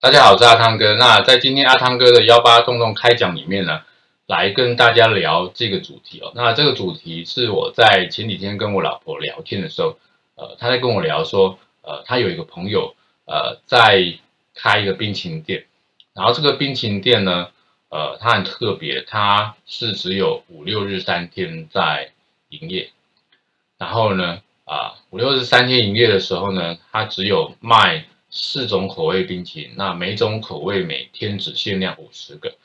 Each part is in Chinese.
大家好，我是阿汤哥。那在今天阿汤哥的幺八洞洞开讲里面呢，来跟大家聊这个主题哦。那这个主题是我在前几天跟我老婆聊天的时候，呃，她在跟我聊说，呃，她有一个朋友，呃，在开一个冰淇淋店，然后这个冰淇淋店呢，呃，它很特别，它是只有五六日三天在营业，然后呢，啊，五六日三天营业的时候呢，它只有卖。四种口味冰淇淋，那每种口味每天只限量五十个。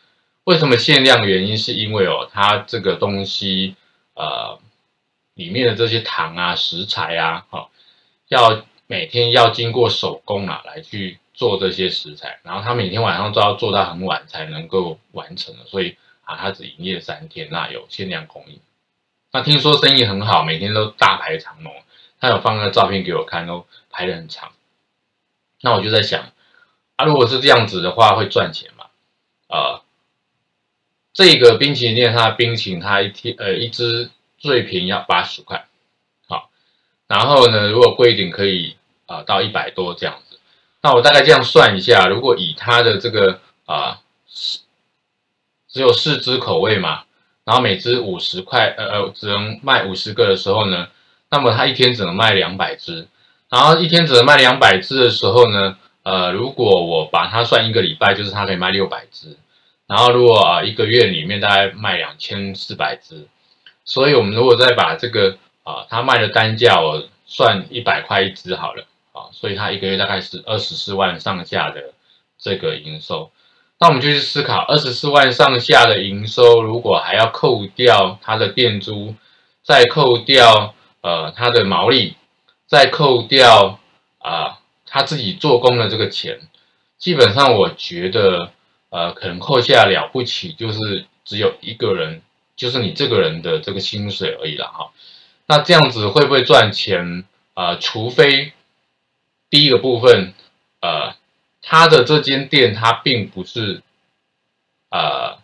为什么限量？原因是因为哦，它这个东西，呃，里面的这些糖啊、食材啊，哈、哦，要每天要经过手工啊来去做这些食材，然后它每天晚上都要做到很晚才能够完成的，所以啊，它只营业三天，那有限量供应。那听说生意很好，每天都大排长龙，他有放个照片给我看，都排得很长。那我就在想，啊，如果是这样子的话，会赚钱吗？啊、这个冰淇淋店，它的冰淇淋，它一天呃一支最便宜要八十块，好，然后呢，如果贵一点可以啊、呃、到一百多这样子。那我大概这样算一下，如果以它的这个啊，只有四支口味嘛，然后每支五十块，呃呃，只能卖五十个的时候呢，那么它一天只能卖两百支。然后一天只能卖两百只的时候呢，呃，如果我把它算一个礼拜，就是它可以卖六百只。然后如果啊、一个月里面大概卖两千四百只，所以我们如果再把这个啊它卖的单价我算一百块一只好了啊，所以它一个月大概是二十四万上下的这个营收。那我们就去思考，二十四万上下的营收，如果还要扣掉它的店租，再扣掉呃它的毛利。再扣掉啊，他自己做工的这个钱，基本上我觉得，呃，可能扣下了不起，就是只有一个人，就是你这个人的这个薪水而已了哈。那这样子会不会赚钱啊？呃，除非第一个部分，呃，他的这间店他并不是，呃，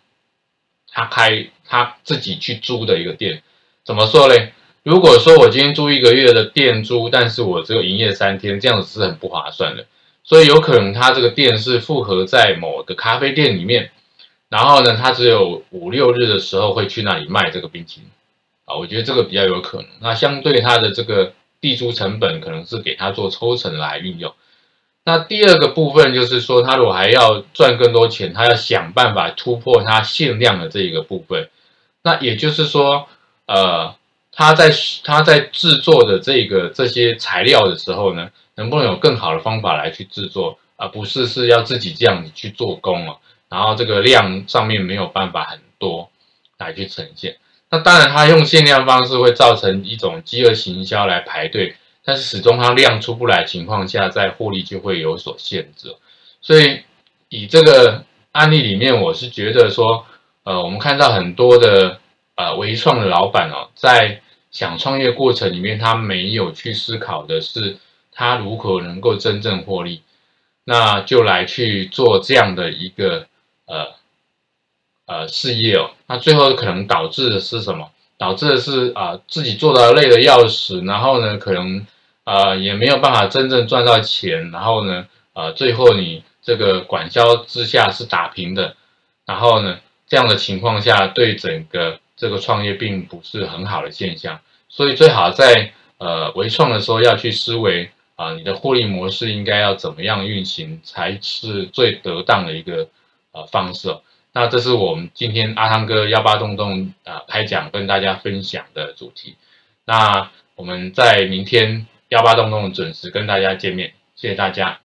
他开他自己去租的一个店，怎么说嘞？如果说我今天租一个月的店租，但是我只有营业三天，这样子是很不划算的。所以有可能他这个店是复合在某个咖啡店里面，然后呢，他只有五六日的时候会去那里卖这个冰淇淋啊，我觉得这个比较有可能。那相对他的这个地租成本，可能是给他做抽成来运用。那第二个部分就是说，他如果还要赚更多钱，他要想办法突破他限量的这一个部分。那也就是说，呃。他在他在制作的这个这些材料的时候呢，能不能有更好的方法来去制作，而不是是要自己这样子去做工哦，然后这个量上面没有办法很多来去呈现。那当然，他用限量方式会造成一种饥饿行销来排队，但是始终他量出不来情况下，在获利就会有所限制。所以以这个案例里面，我是觉得说，呃，我们看到很多的。呃，微创的老板哦，在想创业过程里面，他没有去思考的是他如何能够真正获利，那就来去做这样的一个呃呃事业哦，那最后可能导致的是什么？导致的是啊、自己做到累得要死，然后呢，可能啊、呃、也没有办法真正赚到钱，然后呢，呃，最后你这个管销之下是打平的，然后呢，这样的情况下对整个。这个创业并不是很好的现象，所以最好在呃微创的时候要去思维啊、你的获利模式应该要怎么样运行才是最得当的一个呃方式。那这是我们今天阿汤哥幺八洞洞啊开讲跟大家分享的主题。那我们在明天幺八洞洞准时跟大家见面，谢谢大家。